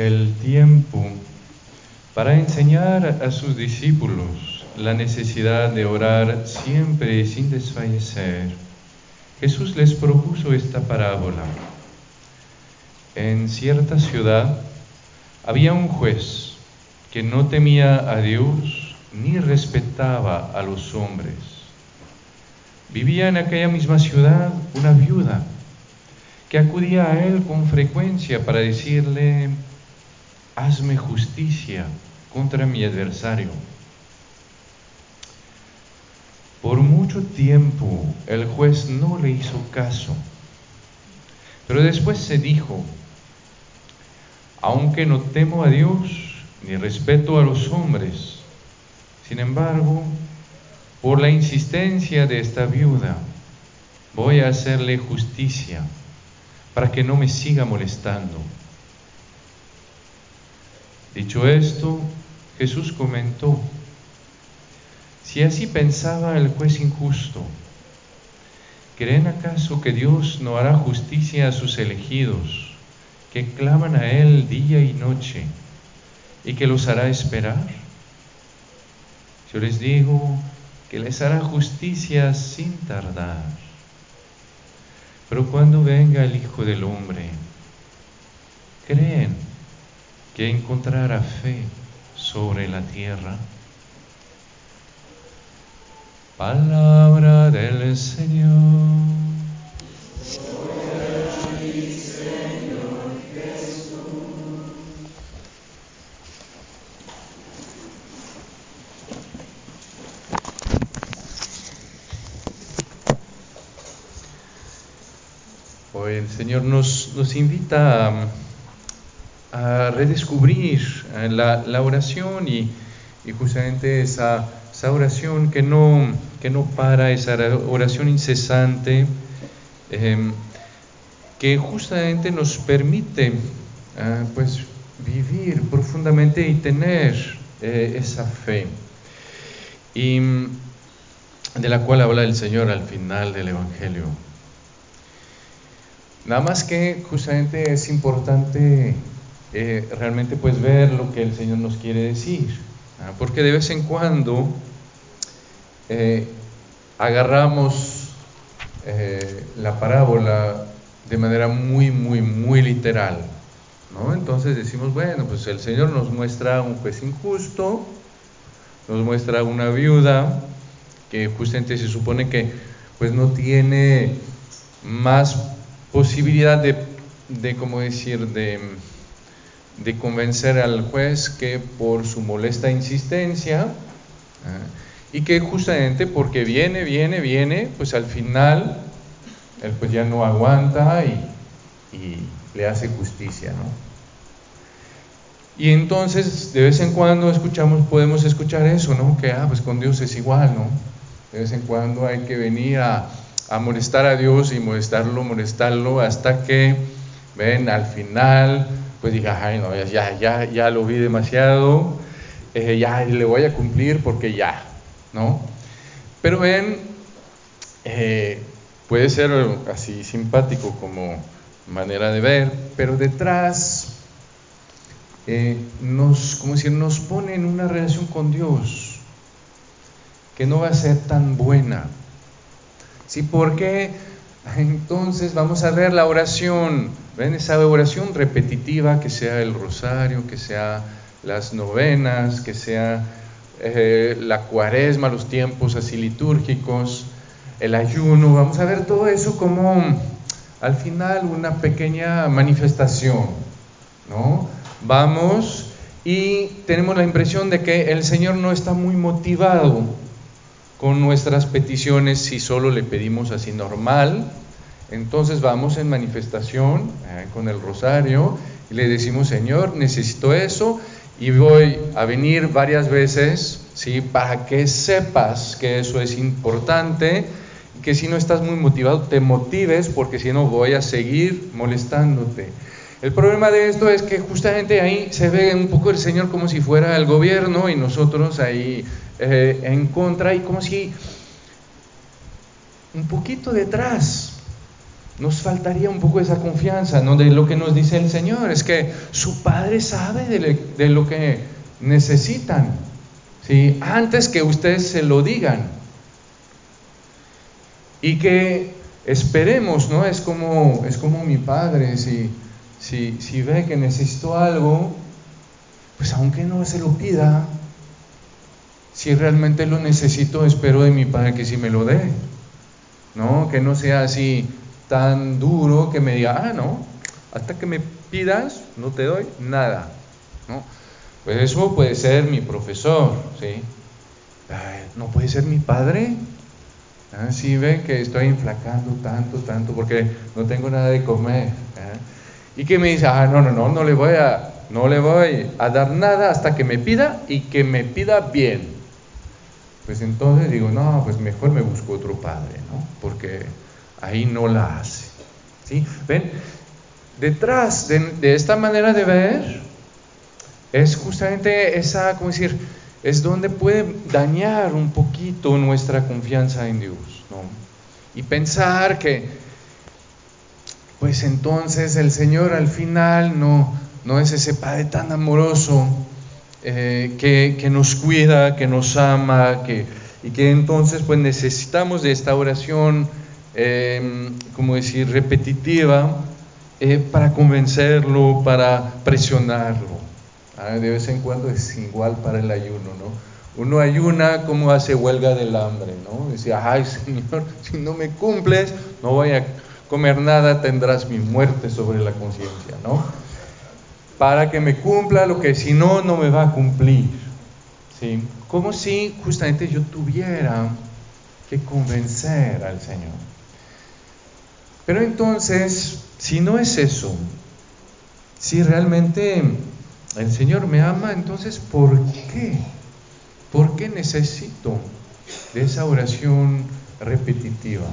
aquel tiempo, para enseñar a sus discípulos la necesidad de orar siempre sin desfallecer, Jesús les propuso esta parábola. En cierta ciudad había un juez que no temía a Dios ni respetaba a los hombres. Vivía en aquella misma ciudad una viuda que acudía a él con frecuencia para decirle, hazme justicia contra mi adversario. Por mucho tiempo el juez no le hizo caso, pero después se dijo, aunque no temo a Dios ni respeto a los hombres, sin embargo, por la insistencia de esta viuda, voy a hacerle justicia para que no me siga molestando. Dicho esto, Jesús comentó, si así pensaba el juez injusto, ¿creen acaso que Dios no hará justicia a sus elegidos, que claman a Él día y noche, y que los hará esperar? Yo les digo que les hará justicia sin tardar. Pero cuando venga el Hijo del Hombre, ¿creen que encontrará fe sobre la tierra? Palabra del Señor. Hoy el Señor nos, nos invita a, a redescubrir eh, la, oración y, justamente esa, oración que no, que no para, esa oración incesante, eh, que justamente nos permite eh, pues, vivir profundamente y tener eh, esa fe. Y de la cual habla el Señor al final del Evangelio. Nada más que justamente es importante eh, realmente pues ver lo que el Señor nos quiere decir, ¿ah? porque de vez en cuando eh, agarramos eh, la parábola de manera muy, muy, muy literal, ¿no? Entonces decimos, bueno, pues el Señor nos muestra un juez injusto, nos muestra una viuda que justamente se supone que pues no tiene más posibilidad de, de como decir, de, de, convencer al juez que por su molesta insistencia ¿eh? y que justamente porque viene, viene, viene, pues al final él pues ya no aguanta y, y le hace justicia, ¿no? Y entonces de vez en cuando escuchamos, podemos escuchar eso, ¿no? Que ah, pues con Dios es igual, ¿no? De vez en cuando hay que venir a, a molestar a Dios y molestarlo, molestarlo, hasta que, ven, al final, pues diga, ay, no, ya, ya, ya lo vi demasiado, ya le voy a cumplir porque ya, ¿no? Pero ven, eh, puede ser así simpático como manera de ver, pero detrás eh, nos, como decir, nos pone en una relación con Dios que no va a ser tan buena ¿Sí? Porque entonces vamos a ver la oración, ven esa oración repetitiva, que sea el rosario, que sea las novenas, que sea eh, la cuaresma, los tiempos así litúrgicos, el ayuno, vamos a ver todo eso como al final una pequeña manifestación, ¿no? Vamos y tenemos la impresión de que el Señor no está muy motivado con nuestras peticiones si solo le pedimos así normal, Entonces vamos en manifestación eh, con el rosario y le decimos, Señor, necesito eso y voy a venir varias veces, ¿sí? Para que sepas que eso es importante, que si no estás muy motivado, te motives, porque si no voy a seguir molestándote. El problema de esto es que justamente ahí se ve un poco el Señor como si fuera el gobierno y nosotros ahí eh, en contra y como si un poquito detrás nos faltaría un poco esa confianza, ¿no? De lo que nos dice el Señor, es que su Padre sabe de, lo que necesitan, ¿sí? Antes que ustedes se lo digan. Y que esperemos, ¿no? Es como, es como mi Padre, si, si, si ve que necesito algo, pues aunque no se lo pida, si realmente lo necesito, espero de mi Padre que sí me lo dé. ¿No? Que no sea así, tan duro que me diga, ah, no, hasta que me pidas no te doy nada. ¿no? Pues eso puede ser mi profesor, ¿sí? no puede ser mi padre. ¿Ah? Ven que estoy inflacando tanto, tanto, porque no tengo nada de comer. ¿ah? Y que me dice, ah, no, no, no, no le voy a, no le voy a dar nada hasta que me pida y que me pida bien. Pues entonces digo, no, pues mejor me busco otro padre, ¿no? Porque ahí no la hace. ¿sí? ¿Ven? Detrás de, esta manera de ver es justamente esa, ¿cómo decir? Es donde puede dañar un poquito nuestra confianza en Dios, ¿no? Y pensar que, pues entonces el Señor al final no, no es ese Padre tan amoroso eh, que, nos cuida, que nos ama, que, y que entonces pues necesitamos de esta oración Em, como decir, repetitiva eh, para convencerlo, para presionarlo. Ah, de vez en cuando es igual para el ayuno, ¿no? Uno ayuna como hace huelga del hambre, ¿no? Decía, ay Señor, si no me cumples, no voy a comer nada, tendrás mi muerte sobre la conciencia, ¿no? Para que me cumpla lo que si no, no me va a cumplir, ¿sí? Como si justamente yo tuviera que convencer al Señor. Pero entonces, si no es eso, si realmente el Señor me ama, entonces ¿por qué? ¿Por qué necesito de esa oración repetitiva?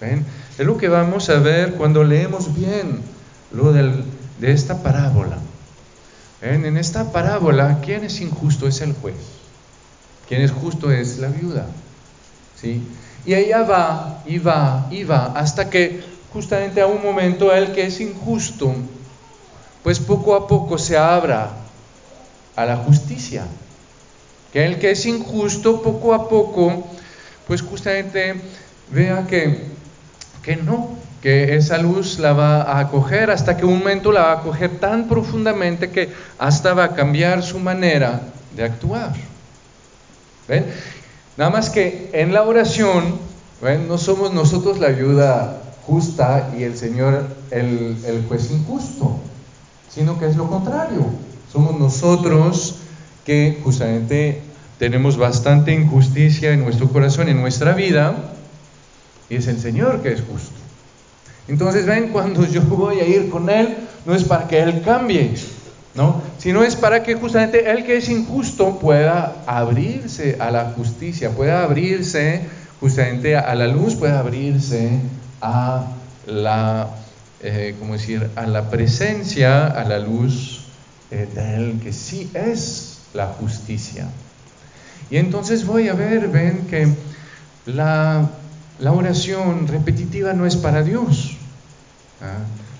¿Ven? Es lo que vamos a ver cuando leemos bien lo de esta parábola. En esta parábola, ¿quién es injusto? Es el juez. ¿Quién es justo? Es la viuda. ¿Sí? Y ella va y va y va hasta que justamente a un momento el que es injusto, pues poco a poco se abra a la justicia. Que el que es injusto poco a poco, pues justamente vea que, que no, que esa luz la va a acoger hasta que un momento la va a acoger tan profundamente que hasta va a cambiar su manera de actuar. ¿Ven? Nada más que en la oración, no somos nosotros la ayuda justa y el Señor el, el juez injusto, sino que es lo contrario. Somos nosotros que justamente tenemos bastante injusticia en nuestro corazón, en nuestra vida, y es el Señor que es justo. Entonces, ven, cuando yo voy a ir con Él, no es para que Él cambie, ¿no? Sino es para que justamente el que es injusto pueda abrirse a la justicia, pueda abrirse justamente a la luz, pueda abrirse a la, eh, decir? a la presencia, a la luz eh, de Él, que sí es la justicia. Y entonces voy a ver, ven que la oración repetitiva no es para Dios. ¿Ah?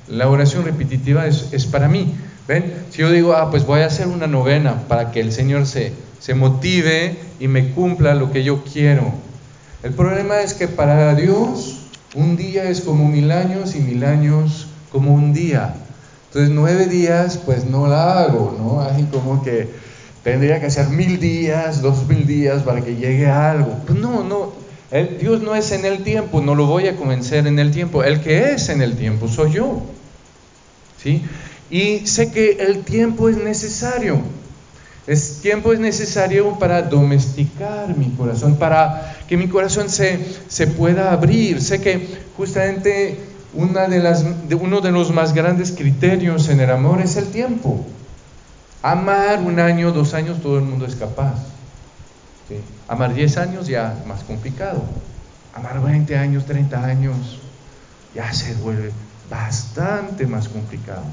La oración repetitiva es, para mí. ¿Ven? Si yo digo, ah, pues voy a hacer una novena para que el Señor se, se motive y me cumpla lo que yo quiero. El problema es que para Dios un día es como mil años y mil años como un día. Entonces nueve días pues no la hago, ¿no? Hay como que tendría que hacer mil días, dos mil días para que llegue a algo. Pues no, no, Dios no es en el tiempo, no lo voy a convencer en el tiempo. El que es en el tiempo soy yo. ¿Sí? Y sé que el tiempo es necesario. El tiempo es necesario para domesticar mi corazón, para que mi corazón se, se pueda abrir. Sé que justamente uno de los más grandes criterios en el amor es el tiempo. Amar un año, dos años, todo el mundo es capaz. Amar 10 años ya es más complicado. Amar 20 años, 30 años, ya se vuelve bastante más complicado.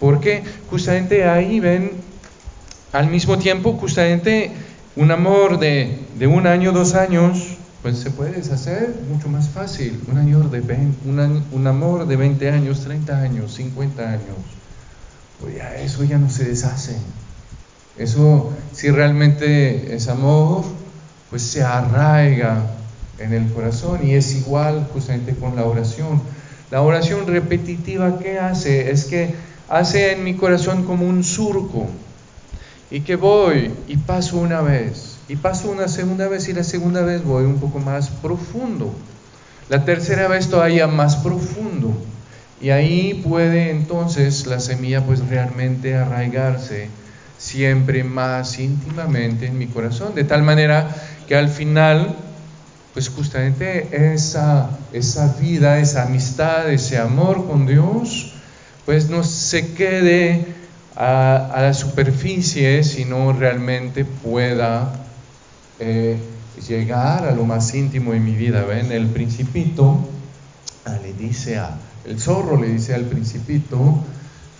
Porque justamente ahí ven, al mismo tiempo, justamente un amor de, de un año, dos años, pues se puede deshacer mucho más fácil. Un, año de un, amor de 20 años, 30 años, 50 años, pues ya eso ya no se deshace. Eso, si realmente es amor, pues se arraiga en el corazón y es igual justamente con la oración. La oración repetitiva, ¿qué hace? Es que hace en mi corazón como un surco y que voy y paso una vez y paso una segunda vez y la segunda vez voy un poco más profundo. La tercera vez todavía más profundo. Y ahí puede entonces la semilla pues realmente arraigarse siempre más íntimamente en mi corazón, de tal manera que al final pues justamente esa, esa vida, esa amistad, ese amor con Dios, pues no se quede a, la superficie, sino realmente pueda eh, llegar a lo más íntimo de mi vida. ¿Ven? El principito ah, le dice a, el zorro le dice al principito,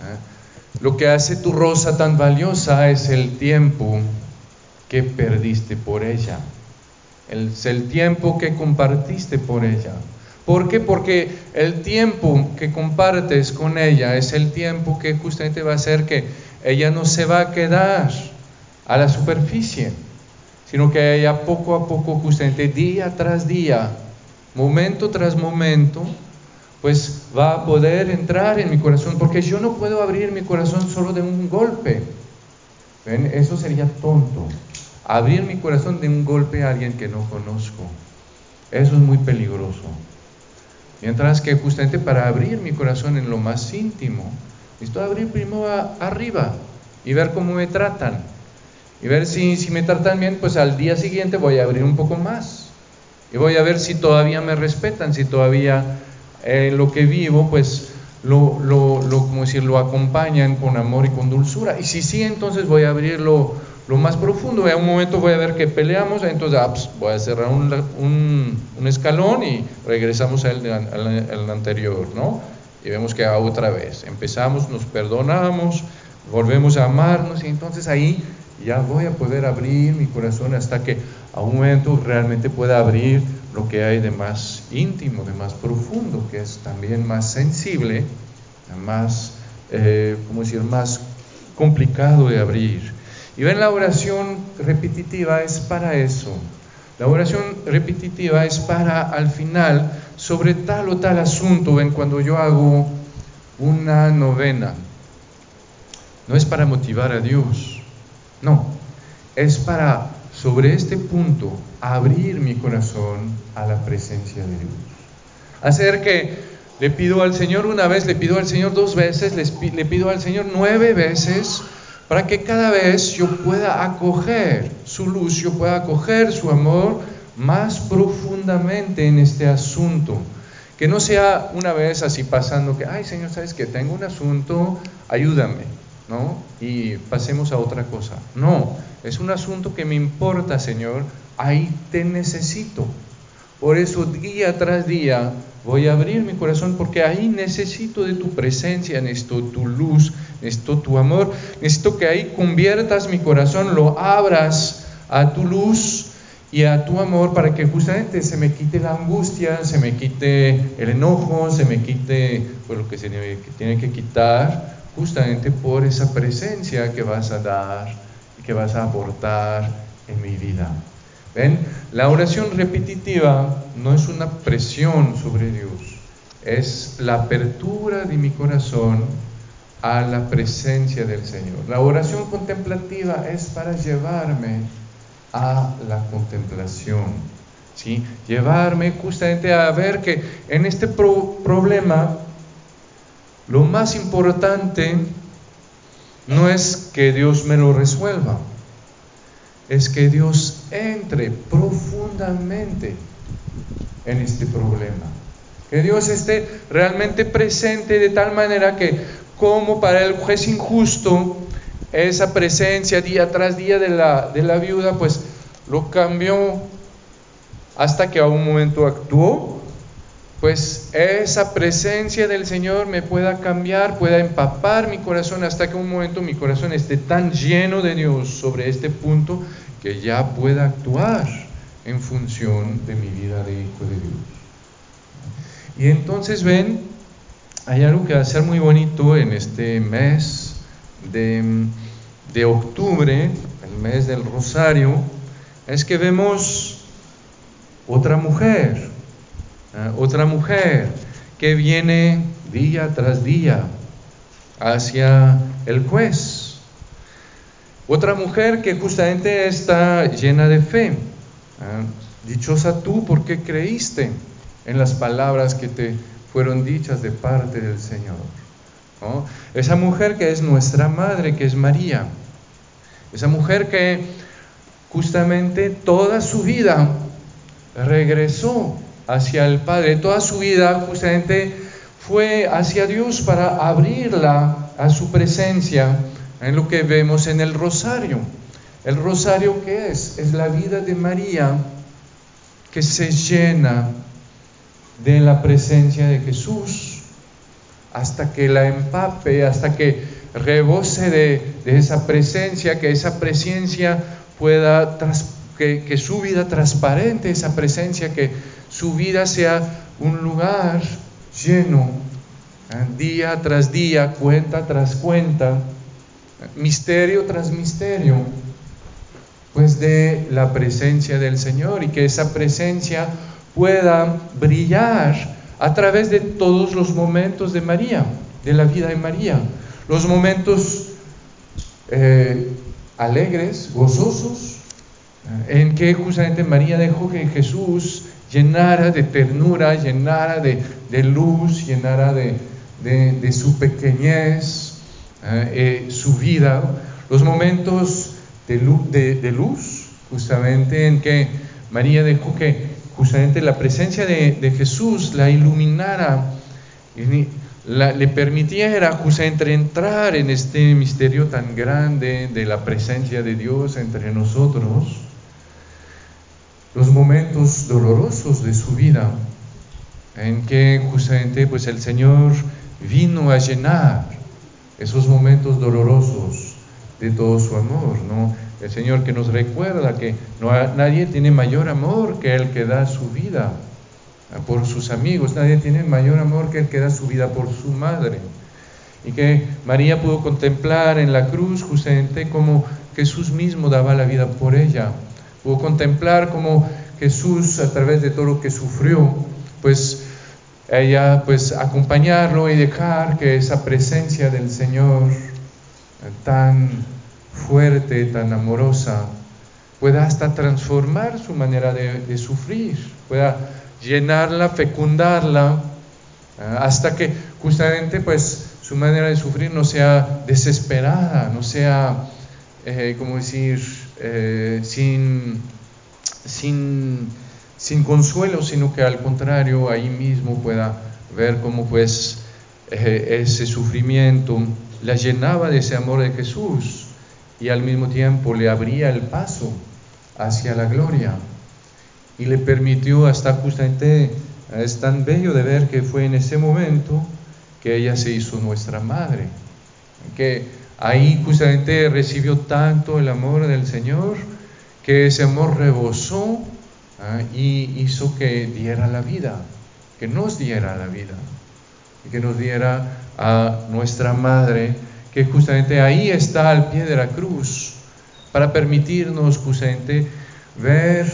¿eh? Lo que hace tu rosa tan valiosa es el tiempo que perdiste por ella, el, el tiempo que compartiste por ella. ¿Por qué? Porque el tiempo que compartes con ella es el tiempo que justamente va a hacer que ella no se va a quedar a la superficie sino que ella poco a poco, justamente día tras día, momento tras momento, pues va a poder entrar en mi corazón, porque yo no puedo abrir mi corazón solo de un golpe. ¿Ven? Eso sería tonto. Abrir mi corazón de un golpe a alguien que no conozco. Eso es muy peligroso. Mientras que justamente para abrir mi corazón en lo más íntimo, necesito abrir primero arriba y ver cómo me tratan y ver si, si me tratan bien, pues al día siguiente voy a abrir un poco más. Y voy a ver si todavía me respetan, si todavía eh, lo que vivo, pues lo, lo, lo, como decir, lo acompañan con amor y con dulzura. Y si sí, entonces voy a abrir lo, más profundo. En un momento voy a ver que peleamos, entonces ah, pues, voy a cerrar un, un, un, escalón y regresamos al, al, al anterior, ¿no? Y vemos que otra vez empezamos, nos perdonamos, volvemos a amarnos y entonces ahí ya voy a poder abrir mi corazón hasta que a un momento realmente pueda abrir lo que hay de más íntimo, de más profundo, que es también más sensible, más, eh, ¿cómo decir?, más complicado de abrir. Y ven, la oración repetitiva es para eso. La oración repetitiva es para al final, sobre tal o tal asunto, ven, cuando yo hago una novena, no es para motivar a Dios, no, es para, sobre este punto, abrir mi corazón a la presencia de Dios. Hacer que le pido al Señor una vez, le pido al Señor dos veces, le pido al Señor nueve veces, para que cada vez yo pueda acoger su luz, yo pueda acoger su amor más profundamente en este asunto. Que no sea una vez así pasando que, ay Señor, sabes que tengo un asunto, ayúdame. ¿No? Y pasemos a otra cosa. No, es un asunto que me importa, Señor, ahí te necesito. Por eso día tras día voy a abrir mi corazón porque ahí necesito de tu presencia, necesito tu luz, necesito tu amor, necesito que ahí conviertas mi corazón, lo abras a tu luz y a tu amor para que justamente se me quite la angustia, se me quite el enojo, se me quite pues, lo que se tiene que quitar justamente por esa presencia que vas a dar y que vas a aportar en mi vida. ¿Ven? La oración repetitiva no es una presión sobre Dios, es la apertura de mi corazón a la presencia del Señor. La oración contemplativa es para llevarme a la contemplación, ¿sí? Llevarme justamente a ver que en este problema lo más importante no es que Dios me lo resuelva, es que Dios entre profundamente en este problema. Que Dios esté realmente presente de tal manera que como para el juez injusto, esa presencia día tras día de la, de la viuda, pues lo cambió hasta que a un momento actuó, pues esa presencia del Señor me pueda cambiar, pueda empapar mi corazón hasta que un momento mi corazón esté tan lleno de Dios sobre este punto que ya pueda actuar en función de mi vida de hijo de Dios. Y entonces ven, hay algo que va a ser muy bonito en este mes de, octubre, el mes del rosario, es que vemos otra mujer, ¿eh? otra mujer que viene día tras día hacia el juez. Otra mujer que justamente está llena de fe. ¿eh? Dichosa tú porque creíste en las palabras que te fueron dichas de parte del Señor. Esa mujer que es nuestra madre, que es María. Esa mujer que justamente toda su vida regresó hacia el Padre, toda su vida justamente fue hacia Dios para abrirla a su presencia en lo que vemos en el rosario. El rosario qué es? Es la vida de María que se llena de la presencia de Jesús hasta que la empape, hasta que rebose de, esa presencia, que esa presencia pueda, que, su vida transparente, esa presencia, que su vida sea un lugar lleno, ¿eh? día tras día, cuenta tras cuenta, misterio tras misterio, pues de la presencia del Señor y que esa presencia pueda brillar a través de todos los momentos de María, de la vida de María, los momentos eh, alegres, gozosos, en que justamente María dejó que Jesús llenara de ternura, llenara de, luz, llenara de, su pequeñez, eh, su vida, los momentos de luz, justamente en que María dejó que justamente la presencia de, Jesús la iluminara, y le permitiera justamente entrar en este misterio tan grande de la presencia de Dios entre nosotros, los momentos dolorosos de su vida, en que justamente pues el Señor vino a llenar esos momentos dolorosos de todo su amor, ¿no? El Señor que nos recuerda que no, nadie tiene mayor amor que el que da su vida por sus amigos, nadie tiene mayor amor que el que da su vida por su madre. Y que María pudo contemplar en la cruz justamente como Jesús mismo daba la vida por ella. Pudo contemplar como Jesús a través de todo lo que sufrió, pues ella pues acompañarlo y dejar que esa presencia del Señor tan fuerte, tan amorosa, pueda hasta transformar su manera de, sufrir, pueda llenarla, fecundarla, ah, hasta que justamente pues su manera de sufrir no sea desesperada, no sea, eh, como decir, eh, sin, consuelo, sino que al contrario ahí mismo pueda ver cómo pues eh, ese sufrimiento la llenaba de ese amor de Jesús y al mismo tiempo le abría el paso hacia la gloria y le permitió hasta justamente, es tan bello de ver que fue en ese momento que ella se hizo nuestra madre, que ahí justamente recibió tanto el amor del Señor que ese amor rebosó ¿ah? y hizo que diera la vida, que nos diera la vida, y que nos diera a nuestra madre que justamente ahí está al pie de la cruz, para permitirnos justamente ver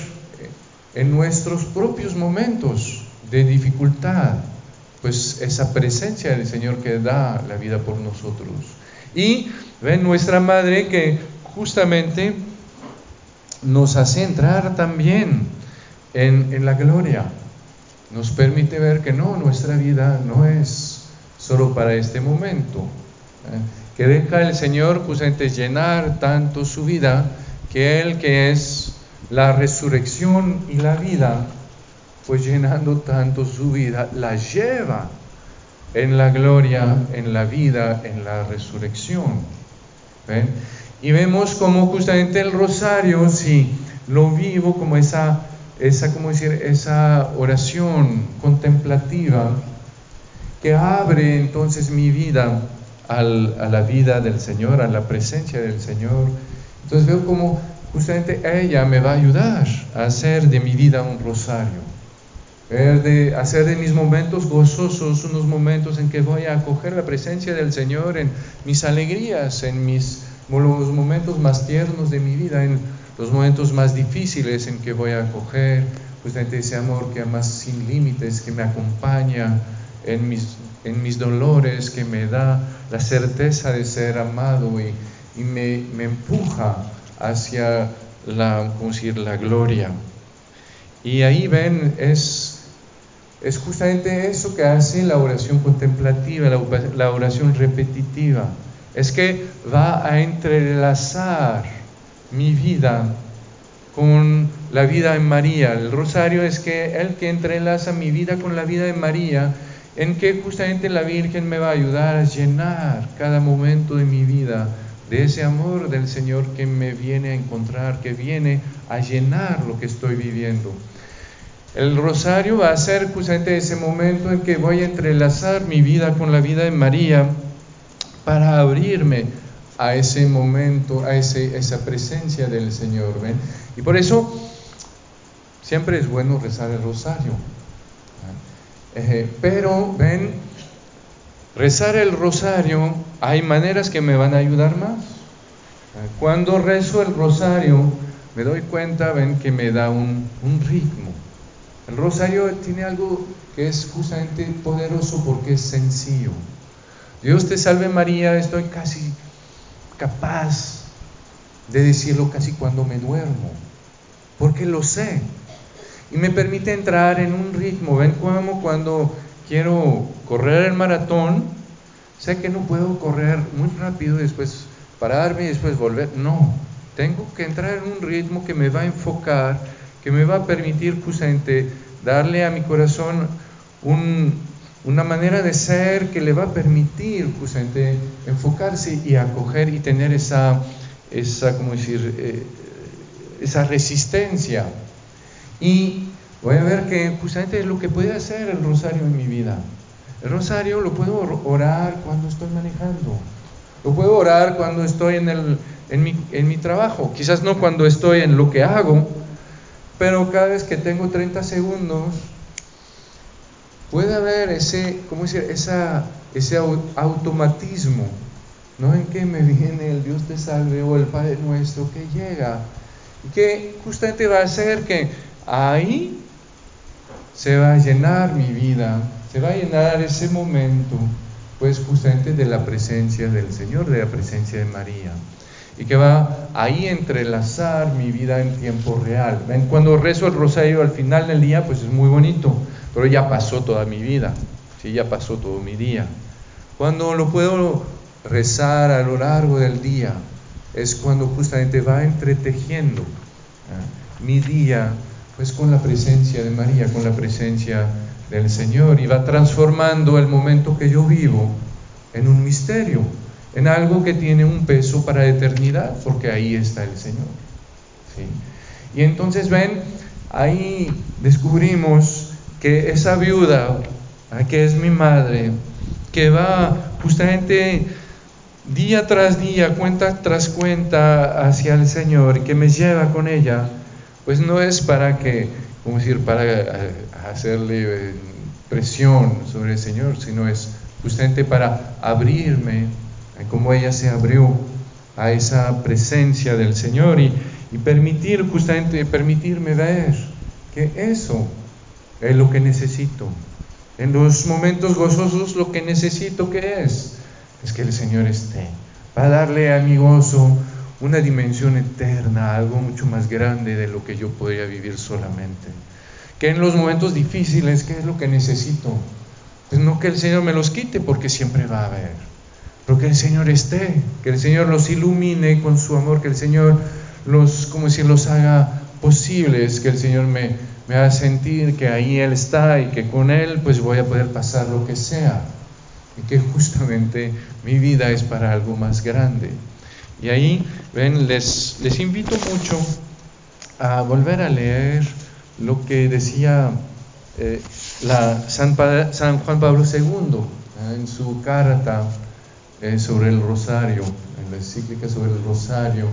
en nuestros propios momentos de dificultad, pues esa presencia del Señor que da la vida por nosotros. Y ven nuestra madre que justamente nos hace entrar también en, la gloria, nos permite ver que no, nuestra vida no es solo para este momento. ¿eh? que deja el Señor justamente llenar tanto su vida, que Él que es la resurrección y la vida, pues llenando tanto su vida, la lleva en la gloria, en la vida, en la resurrección. ¿Ven? Y vemos como justamente el rosario, si lo vivo como esa, esa, ¿cómo decir? esa oración contemplativa que abre entonces mi vida a la vida del Señor, a la presencia del Señor. Entonces veo como justamente ella me va a ayudar a hacer de mi vida un rosario de hacer de mis momentos gozosos unos momentos en que voy a acoger la presencia del Señor en mis alegrías, en mis los momentos más tiernos de mi vida, en los momentos más difíciles en que voy a acoger justamente ese amor que ama sin límites, que me acompaña en mis, en mis dolores, que me da la certeza de ser amado y, y me, me, empuja hacia la, decir? la gloria. Y ahí ven, es es justamente eso que hace la oración contemplativa, la, oración repetitiva. Es que va a entrelazar mi vida con la vida en María. El rosario es que el que entrelaza mi vida con la vida de María, en que justamente la Virgen me va a ayudar a llenar cada momento de mi vida de ese amor del Señor que me viene a encontrar, que viene a llenar lo que estoy viviendo. El rosario va a ser justamente ese momento en que voy a entrelazar mi vida con la vida de María para abrirme a ese momento, a ese, esa presencia del Señor. Y por eso siempre es bueno rezar el rosario. Pero, ven, rezar el rosario, hay maneras que me van a ayudar más. Cuando rezo el rosario, me doy cuenta, ven, que me da un, un ritmo. El rosario tiene algo que es justamente poderoso porque es sencillo. Dios te salve María, estoy casi capaz de decirlo casi cuando me duermo, porque lo sé. Y me permite entrar en un ritmo. Ven como cuando quiero correr el maratón, sé que no puedo correr muy rápido y después pararme y después volver. No, tengo que entrar en un ritmo que me va a enfocar que me va a permitir justamente darle a mi corazón una manera de ser que le va a permitir justamente enfocarse y acoger y tener esa, esa ¿cómo decir?, eh, esa resistencia. Y voy a ver que justamente es lo que puede hacer el rosario en mi vida. El rosario lo puedo orar cuando estoy manejando. Lo puedo orar cuando estoy en, el, en, mi, en mi trabajo. Quizás no cuando estoy en lo que hago, pero cada vez que tengo 30 segundos, puede haber ese, ¿cómo decir? Esa, ese automatismo, ¿no? En que me viene el Dios te salve o el Padre nuestro que llega y que justamente va a hacer que ahí se va a llenar mi vida, se va a llenar ese momento, pues justamente de la presencia del Señor, de la presencia de María y que va ahí entrelazar mi vida en tiempo real. ¿Ven? Cuando rezo el rosario al final del día, pues es muy bonito, pero ya pasó toda mi vida, ¿sí? ya pasó todo mi día. Cuando lo puedo rezar a lo largo del día, es cuando justamente va entretejiendo mi día, pues con la presencia de María, con la presencia del Señor, y va transformando el momento que yo vivo en un misterio en algo que tiene un peso para eternidad, porque ahí está el Señor. Y entonces ven, ahí descubrimos que esa viuda, ah, que es mi madre, que va justamente día tras día, cuenta tras cuenta hacia el Señor, que me lleva con ella, pues no es para que, como decir, para eh, hacerle eh, presión sobre el Señor, sino es justamente para abrirme como ella se abrió a esa presencia del Señor y, permitir justamente, permitirme ver que eso es lo que necesito. En los momentos gozosos lo que necesito que es, es que el Señor esté, para darle a mi gozo una dimensión eterna, algo mucho más grande de lo que yo podría vivir solamente. Que en los momentos difíciles, ¿qué es lo que necesito? Pues no que el Señor me los quite, porque siempre va a haber pero que el Señor esté, que el Señor los ilumine con su amor, que el Señor los, como si los haga posibles, que el Señor me, me haga sentir que ahí Él está y que con Él pues voy a poder pasar lo que sea. Y que justamente mi vida es para algo más grande. Y ahí, ven, les, les invito mucho a volver a leer lo que decía eh, la San, San, Juan Pablo II en su carta eh, sobre el rosario, en la encíclica sobre el rosario,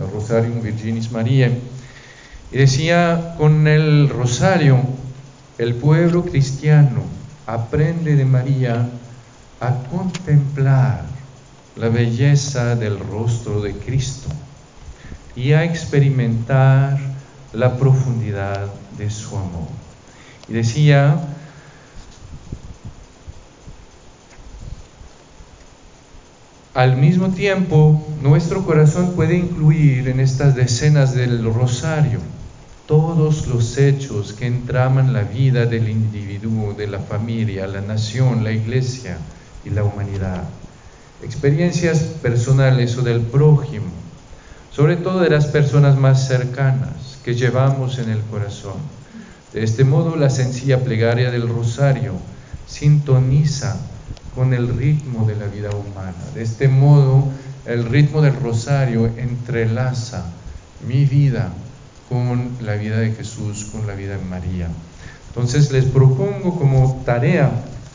el Rosarium Virginis Mariae, y decía, con el rosario, el pueblo cristiano aprende de María a contemplar la belleza del rostro de Cristo y a experimentar la profundidad de su amor. Y decía, al mismo tiempo, nuestro corazón puede incluir en estas decenas del rosario todos los hechos que entraman la vida del individuo, de la familia, la nación, la iglesia y la humanidad. Experiencias personales o del prójimo, sobre todo de las personas más cercanas que llevamos en el corazón. De este modo, la sencilla plegaria del rosario sintoniza con el ritmo de la vida humana. De este modo, el ritmo del rosario entrelaza mi vida con la vida de Jesús, con la vida de María. Entonces les propongo como tarea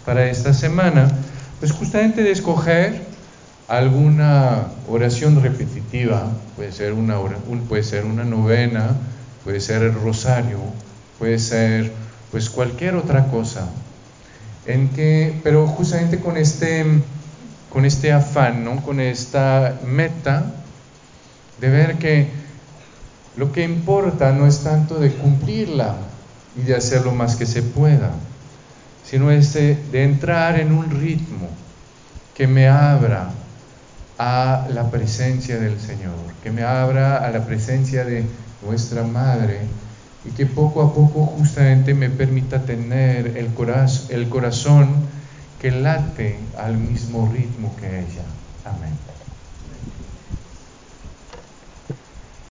para esta semana, pues justamente de escoger alguna oración repetitiva, puede ser una, puede ser una novena, puede ser el rosario, puede ser pues cualquier otra cosa, en que, pero justamente con este, con este afán, ¿no? con esta meta de ver que lo que importa no es tanto de cumplirla y de hacer lo más que se pueda, sino es de, entrar en un ritmo que me abra a la presencia del Señor, que me abra a la presencia de nuestra Madre y que poco a poco justamente me permita tener el, el corazón que late al mismo ritmo que ella. Amén.